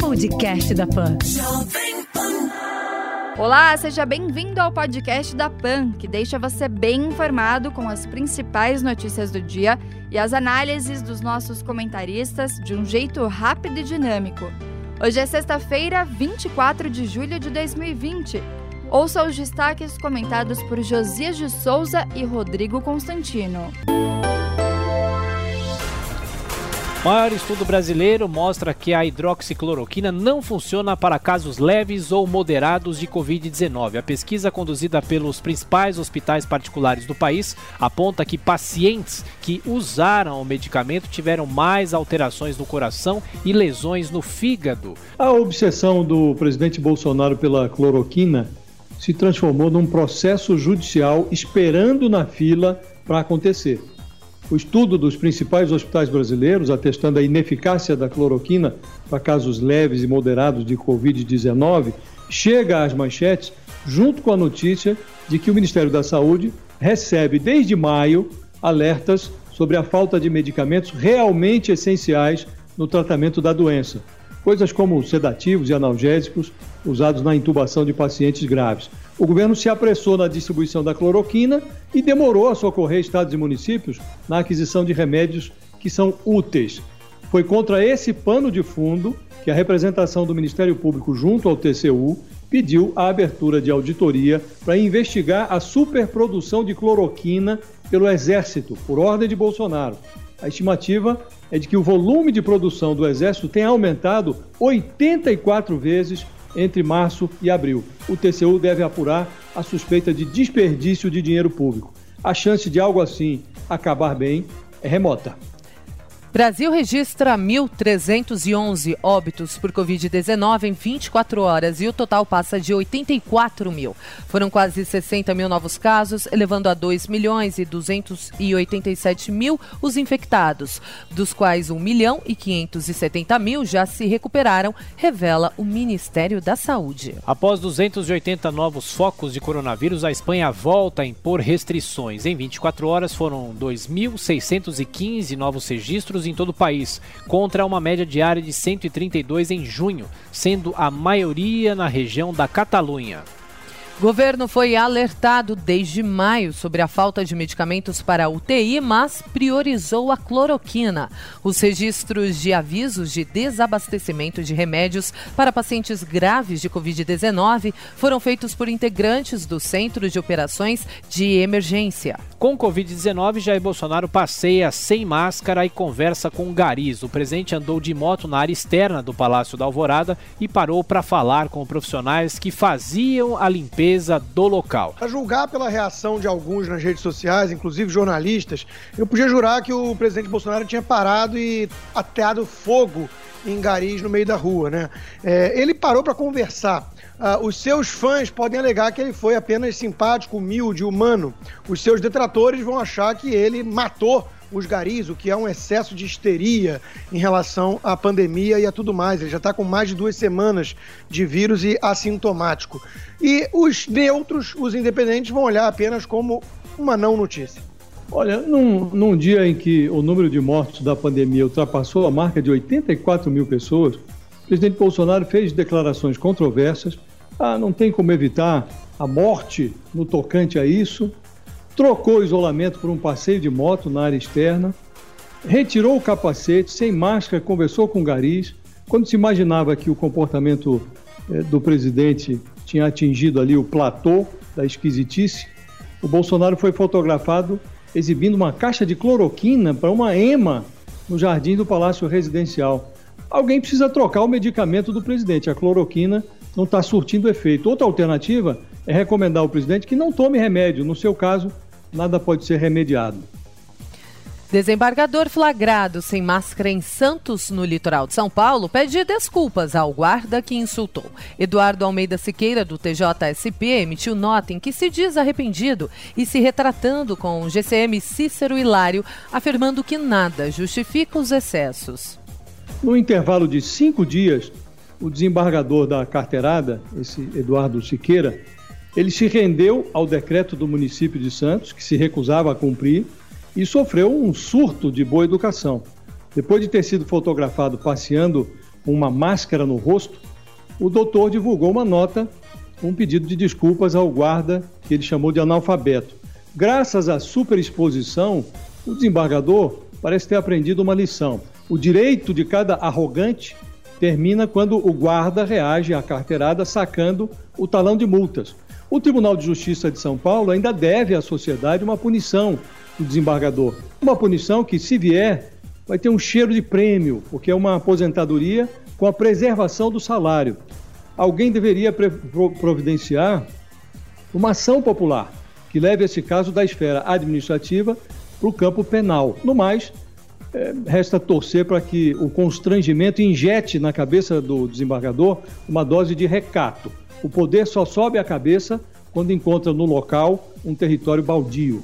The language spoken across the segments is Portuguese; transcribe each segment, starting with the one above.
Podcast da Pan. Olá, seja bem-vindo ao podcast da PAN, que deixa você bem informado com as principais notícias do dia e as análises dos nossos comentaristas de um jeito rápido e dinâmico. Hoje é sexta-feira, 24 de julho de 2020. Ouça os destaques comentados por Josias de Souza e Rodrigo Constantino. O maior estudo brasileiro mostra que a hidroxicloroquina não funciona para casos leves ou moderados de Covid-19. A pesquisa conduzida pelos principais hospitais particulares do país aponta que pacientes que usaram o medicamento tiveram mais alterações no coração e lesões no fígado. A obsessão do presidente Bolsonaro pela cloroquina se transformou num processo judicial esperando na fila para acontecer. O estudo dos principais hospitais brasileiros, atestando a ineficácia da cloroquina para casos leves e moderados de Covid-19, chega às manchetes junto com a notícia de que o Ministério da Saúde recebe desde maio alertas sobre a falta de medicamentos realmente essenciais no tratamento da doença, coisas como sedativos e analgésicos usados na intubação de pacientes graves. O governo se apressou na distribuição da cloroquina e demorou a socorrer estados e municípios na aquisição de remédios que são úteis. Foi contra esse pano de fundo que a representação do Ministério Público junto ao TCU pediu a abertura de auditoria para investigar a superprodução de cloroquina pelo Exército, por ordem de Bolsonaro. A estimativa é de que o volume de produção do Exército tenha aumentado 84 vezes entre março e abril. O TCU deve apurar a suspeita de desperdício de dinheiro público. A chance de algo assim acabar bem é remota. Brasil registra 1.311 óbitos por Covid-19 em 24 horas e o total passa de 84 mil. Foram quase 60 mil novos casos, elevando a 2 milhões e 287 mil os infectados, dos quais 1 milhão e 570 mil já se recuperaram, revela o Ministério da Saúde. Após 280 novos focos de coronavírus, a Espanha volta a impor restrições. Em 24 horas foram 2.615 novos registros em todo o país, contra uma média diária de 132 em junho, sendo a maioria na região da Catalunha. Governo foi alertado desde maio sobre a falta de medicamentos para UTI, mas priorizou a cloroquina. Os registros de avisos de desabastecimento de remédios para pacientes graves de Covid-19 foram feitos por integrantes do Centro de Operações de Emergência. Com Covid-19, Jair Bolsonaro passeia sem máscara e conversa com garis. O presidente andou de moto na área externa do Palácio da Alvorada e parou para falar com profissionais que faziam a limpeza do local. A julgar pela reação de alguns nas redes sociais, inclusive jornalistas, eu podia jurar que o presidente Bolsonaro tinha parado e ateado fogo em garis no meio da rua, né? É, ele parou para conversar. Uh, os seus fãs podem alegar que ele foi apenas simpático, humilde, humano. Os seus detratores vão achar que ele matou os garis, o que é um excesso de histeria em relação à pandemia e a tudo mais. Ele já está com mais de duas semanas de vírus e assintomático. E os neutros, os independentes, vão olhar apenas como uma não notícia. Olha, num, num dia em que o número de mortos da pandemia ultrapassou a marca de 84 mil pessoas, o presidente Bolsonaro fez declarações controversas. Ah, não tem como evitar a morte no tocante a isso trocou o isolamento por um passeio de moto na área externa, retirou o capacete, sem máscara, conversou com garis. Quando se imaginava que o comportamento eh, do presidente tinha atingido ali o platô da esquisitice, o Bolsonaro foi fotografado exibindo uma caixa de cloroquina para uma EMA no jardim do Palácio Residencial. Alguém precisa trocar o medicamento do presidente. A cloroquina não está surtindo efeito. Outra alternativa é recomendar ao presidente que não tome remédio. No seu caso, nada pode ser remediado. Desembargador flagrado sem máscara em Santos, no litoral de São Paulo, pede desculpas ao guarda que insultou. Eduardo Almeida Siqueira, do TJSP, emitiu nota em que se diz arrependido e se retratando com o GCM Cícero Hilário, afirmando que nada justifica os excessos. No intervalo de cinco dias, o desembargador da carteirada, esse Eduardo Siqueira, ele se rendeu ao decreto do município de Santos, que se recusava a cumprir, e sofreu um surto de boa educação. Depois de ter sido fotografado passeando com uma máscara no rosto, o doutor divulgou uma nota um pedido de desculpas ao guarda que ele chamou de analfabeto. Graças à superexposição, o desembargador parece ter aprendido uma lição. O direito de cada arrogante termina quando o guarda reage à carteirada sacando o talão de multas. O Tribunal de Justiça de São Paulo ainda deve à sociedade uma punição do desembargador. Uma punição que, se vier, vai ter um cheiro de prêmio, porque é uma aposentadoria com a preservação do salário. Alguém deveria providenciar uma ação popular que leve esse caso da esfera administrativa para o campo penal. No mais, é, resta torcer para que o constrangimento injete na cabeça do desembargador uma dose de recato. O poder só sobe a cabeça quando encontra no local um território baldio.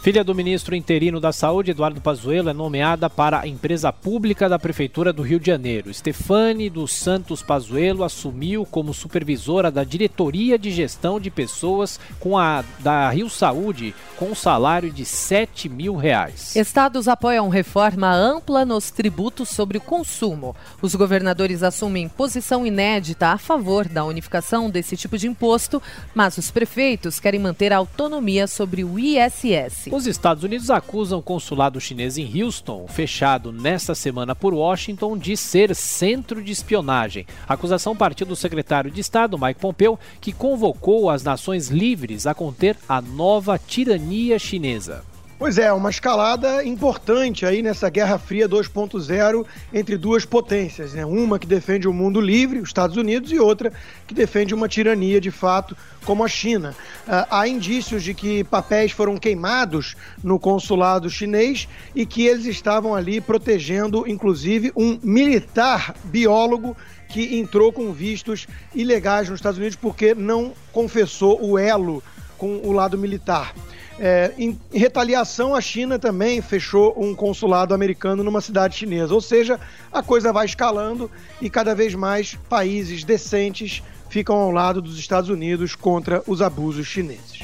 Filha do ministro interino da Saúde, Eduardo Pazuello, é nomeada para a empresa pública da Prefeitura do Rio de Janeiro. Stefane dos Santos Pazuello assumiu como supervisora da Diretoria de Gestão de Pessoas com a da Rio Saúde, com um salário de 7 mil reais. Estados apoiam reforma ampla nos tributos sobre o consumo. Os governadores assumem posição inédita a favor da unificação desse tipo de imposto, mas os prefeitos querem manter a autonomia sobre o ISS. Os Estados Unidos acusam o consulado chinês em Houston, fechado nesta semana por Washington, de ser centro de espionagem. A acusação partiu do secretário de Estado, Mike Pompeo, que convocou as nações livres a conter a nova tirania chinesa. Pois é, uma escalada importante aí nessa Guerra Fria 2.0 entre duas potências, né? Uma que defende o mundo livre, os Estados Unidos, e outra que defende uma tirania de fato, como a China. Uh, há indícios de que papéis foram queimados no consulado chinês e que eles estavam ali protegendo, inclusive, um militar biólogo que entrou com vistos ilegais nos Estados Unidos porque não confessou o elo com o lado militar. É, em, retaliação, a China também fechou um consulado americano numa cidade chinesa. Ou seja, a coisa vai escalando e cada vez mais países decentes ficam ao lado dos Estados Unidos contra os abusos chineses.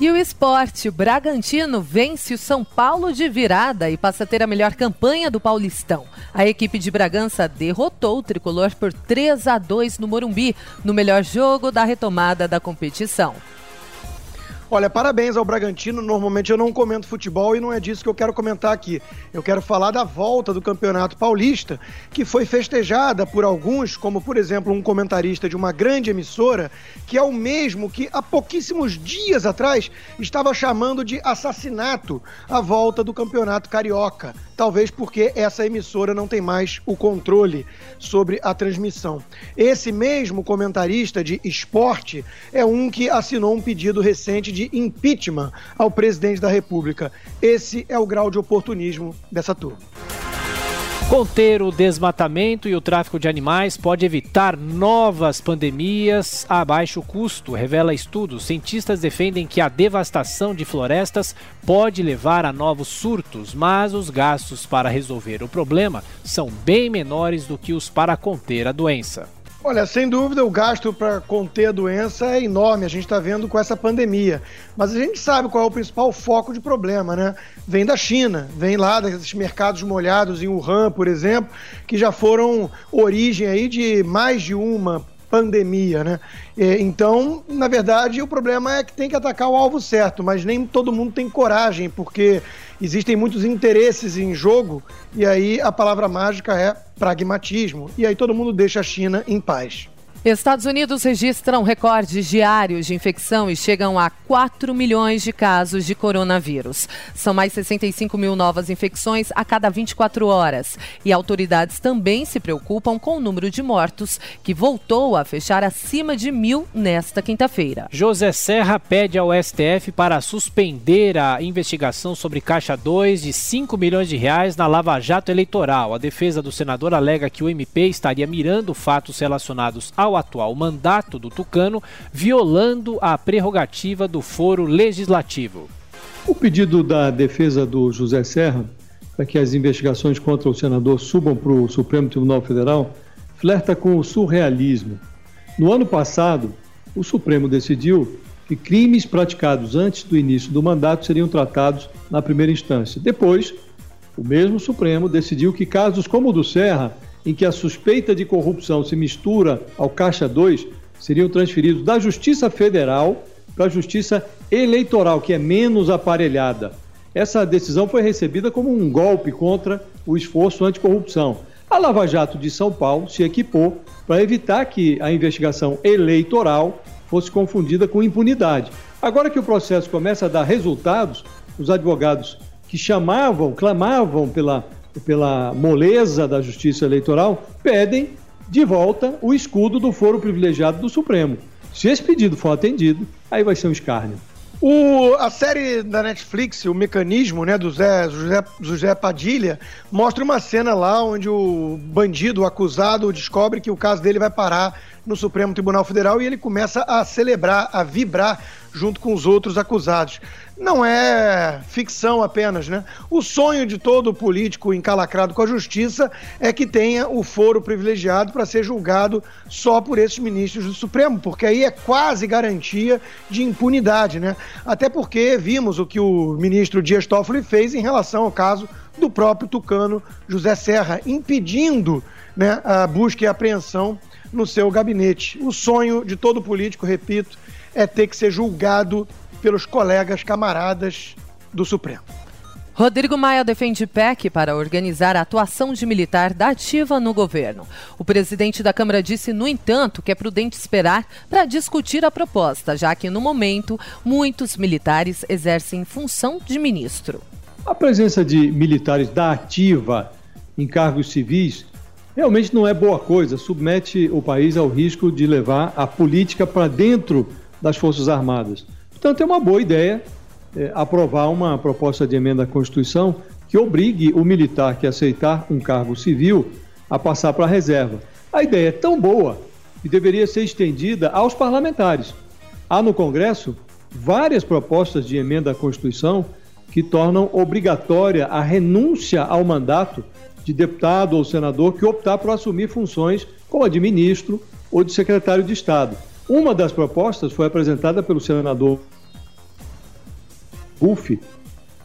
E o esporte, o Bragantino vence o São Paulo de virada e passa a ter a melhor campanha do Paulistão. A equipe de Bragança derrotou o tricolor por 3 a 2 no Morumbi, no melhor jogo da retomada da competição. Olha, parabéns ao Bragantino. Normalmente eu não comento futebol e não é disso que eu quero comentar aqui. Eu quero falar da volta do Campeonato Paulista, que foi festejada por alguns, como por exemplo um comentarista de uma grande emissora, que é o mesmo que há pouquíssimos dias atrás estava chamando de assassinato a volta do Campeonato Carioca talvez porque essa emissora não tem mais o controle sobre a transmissão. Esse mesmo comentarista de esporte é um que assinou um pedido recente de impeachment ao presidente da República. Esse é o grau de oportunismo dessa turma. Conter o desmatamento e o tráfico de animais pode evitar novas pandemias a baixo custo, revela estudo. Cientistas defendem que a devastação de florestas pode levar a novos surtos, mas os gastos para resolver o problema são bem menores do que os para conter a doença. Olha, sem dúvida o gasto para conter a doença é enorme, a gente está vendo com essa pandemia. Mas a gente sabe qual é o principal foco de problema, né? Vem da China, vem lá desses mercados molhados em Wuhan, por exemplo, que já foram origem aí de mais de uma pandemia, né? Então, na verdade, o problema é que tem que atacar o alvo certo, mas nem todo mundo tem coragem, porque existem muitos interesses em jogo, e aí a palavra mágica é pragmatismo, e aí todo mundo deixa a China em paz. Estados Unidos registram recordes diários de infecção e chegam a 4 milhões de casos de coronavírus. São mais 65 mil novas infecções a cada 24 horas. E autoridades também se preocupam com o número de mortos, que voltou a fechar acima de mil nesta quinta-feira. José Serra pede ao STF para suspender a investigação sobre Caixa 2 de 5 milhões de reais na Lava Jato Eleitoral. A defesa do senador alega que o MP estaria mirando fatos relacionados ao ao atual mandato do Tucano, violando a prerrogativa do foro legislativo. O pedido da defesa do José Serra para que as investigações contra o senador subam para o Supremo Tribunal Federal flerta com o surrealismo. No ano passado, o Supremo decidiu que crimes praticados antes do início do mandato seriam tratados na primeira instância. Depois, o mesmo Supremo decidiu que casos como o do Serra em que a suspeita de corrupção se mistura ao Caixa 2 seriam transferidos da Justiça Federal para a Justiça Eleitoral, que é menos aparelhada. Essa decisão foi recebida como um golpe contra o esforço anticorrupção. A Lava Jato de São Paulo se equipou para evitar que a investigação eleitoral fosse confundida com impunidade. Agora que o processo começa a dar resultados, os advogados que chamavam, clamavam pela, pela moleza da justiça eleitoral, pedem de volta o escudo do foro privilegiado do Supremo. Se esse pedido for atendido, aí vai ser um escárnio. O, a série da Netflix, o mecanismo né, do Zé, José, José Padilha, mostra uma cena lá onde o bandido, o acusado, descobre que o caso dele vai parar no Supremo Tribunal Federal e ele começa a celebrar, a vibrar junto com os outros acusados. Não é ficção apenas, né? O sonho de todo político encalacrado com a justiça é que tenha o foro privilegiado para ser julgado só por esses ministros do Supremo, porque aí é quase garantia de impunidade, né? Até porque vimos o que o ministro Dias Toffoli fez em relação ao caso do próprio tucano José Serra, impedindo né, a busca e apreensão no seu gabinete. O sonho de todo político, repito, é ter que ser julgado pelos colegas camaradas do Supremo. Rodrigo Maia defende PEC para organizar a atuação de militar da ativa no governo. O presidente da Câmara disse, no entanto, que é prudente esperar para discutir a proposta, já que, no momento, muitos militares exercem função de ministro. A presença de militares da ativa em cargos civis realmente não é boa coisa, submete o país ao risco de levar a política para dentro das Forças Armadas. Portanto, é uma boa ideia é, aprovar uma proposta de emenda à Constituição que obrigue o militar que aceitar um cargo civil a passar para a reserva. A ideia é tão boa que deveria ser estendida aos parlamentares. Há no Congresso várias propostas de emenda à Constituição que tornam obrigatória a renúncia ao mandato de deputado ou senador que optar por assumir funções como a de ministro ou de secretário de Estado. Uma das propostas foi apresentada pelo senador Buff,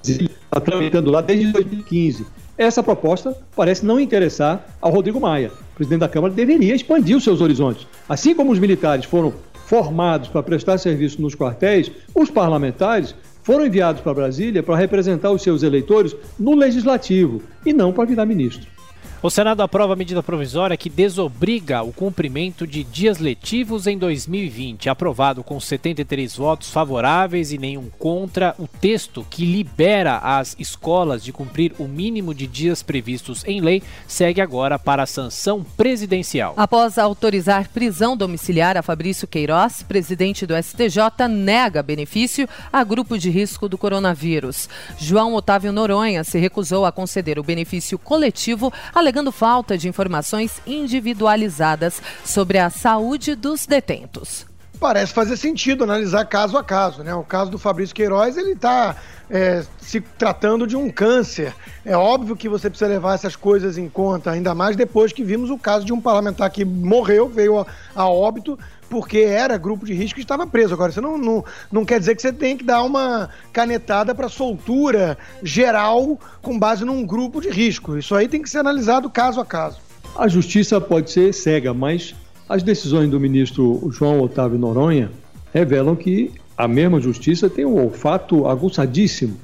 está tramitando lá desde 2015. Essa proposta parece não interessar ao Rodrigo Maia. O presidente da Câmara deveria expandir os seus horizontes. Assim como os militares foram formados para prestar serviço nos quartéis, os parlamentares foram enviados para Brasília para representar os seus eleitores no legislativo e não para virar ministro. O Senado aprova a medida provisória que desobriga o cumprimento de dias letivos em 2020. Aprovado com 73 votos favoráveis e nenhum contra, o texto que libera as escolas de cumprir o mínimo de dias previstos em lei segue agora para a sanção presidencial. Após autorizar prisão domiciliar a Fabrício Queiroz, presidente do STJ nega benefício a grupo de risco do coronavírus. João Otávio Noronha se recusou a conceder o benefício coletivo, alegando falta de informações individualizadas sobre a saúde dos detentos. Parece fazer sentido analisar caso a caso, né? O caso do Fabrício Queiroz, ele está é, se tratando de um câncer. É óbvio que você precisa levar essas coisas em conta, ainda mais depois que vimos o caso de um parlamentar que morreu, veio a, a óbito, porque era grupo de risco e estava preso. Agora, isso não, não, não quer dizer que você tem que dar uma canetada para soltura geral com base num grupo de risco. Isso aí tem que ser analisado caso a caso. A justiça pode ser cega, mas as decisões do ministro João Otávio Noronha revelam que a mesma justiça tem um olfato aguçadíssimo.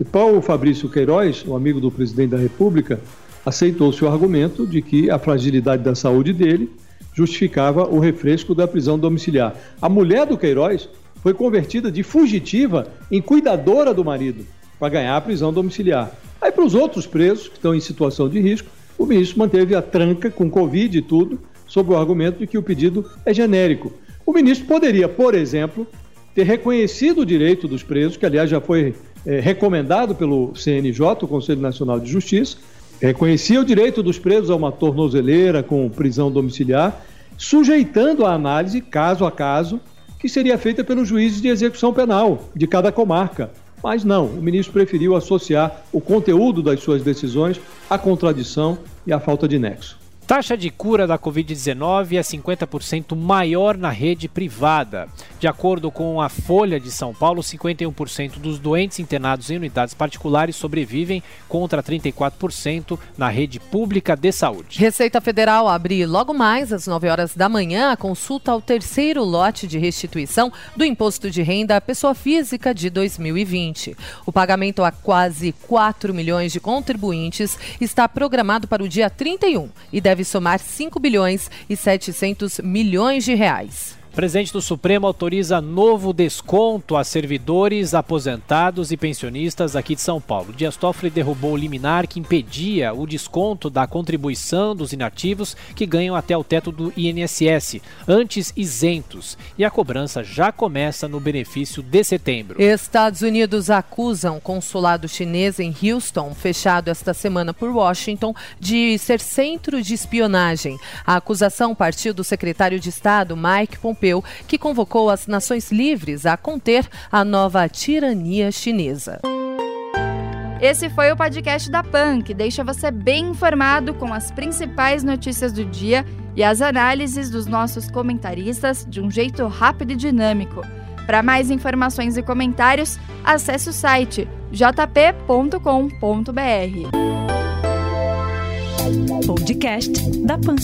E Paulo Fabrício Queiroz, o um amigo do presidente da República, aceitou-se o argumento de que a fragilidade da saúde dele justificava o refresco da prisão domiciliar. A mulher do Queiroz foi convertida de fugitiva em cuidadora do marido para ganhar a prisão domiciliar. Aí, para os outros presos que estão em situação de risco, o ministro manteve a tranca com Covid e tudo, sob o argumento de que o pedido é genérico. O ministro poderia, por exemplo, ter reconhecido o direito dos presos, que aliás já foi é, recomendado pelo CNJ, o Conselho Nacional de Justiça, reconhecia o direito dos presos a uma tornozeleira com prisão domiciliar, sujeitando a análise caso a caso, que seria feita pelos juízes de execução penal de cada comarca. Mas não, o ministro preferiu associar o conteúdo das suas decisões à contradição e à falta de nexo. Taxa de cura da Covid-19 é 50% maior na rede privada. De acordo com a Folha de São Paulo, 51% dos doentes internados em unidades particulares sobrevivem contra 34% na rede pública de saúde. Receita Federal abre logo mais às 9 horas da manhã a consulta ao terceiro lote de restituição do imposto de renda à pessoa física de 2020. O pagamento a quase 4 milhões de contribuintes está programado para o dia 31 e deve deve somar 5 bilhões e 700 milhões de reais. Presidente do Supremo autoriza novo desconto a servidores, aposentados e pensionistas aqui de São Paulo. Dias Toffoli derrubou o liminar que impedia o desconto da contribuição dos inativos que ganham até o teto do INSS, antes isentos. E a cobrança já começa no benefício de setembro. Estados Unidos acusam o consulado chinês em Houston, fechado esta semana por Washington, de ser centro de espionagem. A acusação partiu do secretário de Estado, Mike Pompeo Europeu, que convocou as nações livres a conter a nova tirania chinesa. Esse foi o podcast da PAN, que deixa você bem informado com as principais notícias do dia e as análises dos nossos comentaristas de um jeito rápido e dinâmico. Para mais informações e comentários, acesse o site jp.com.br. Podcast da PAN.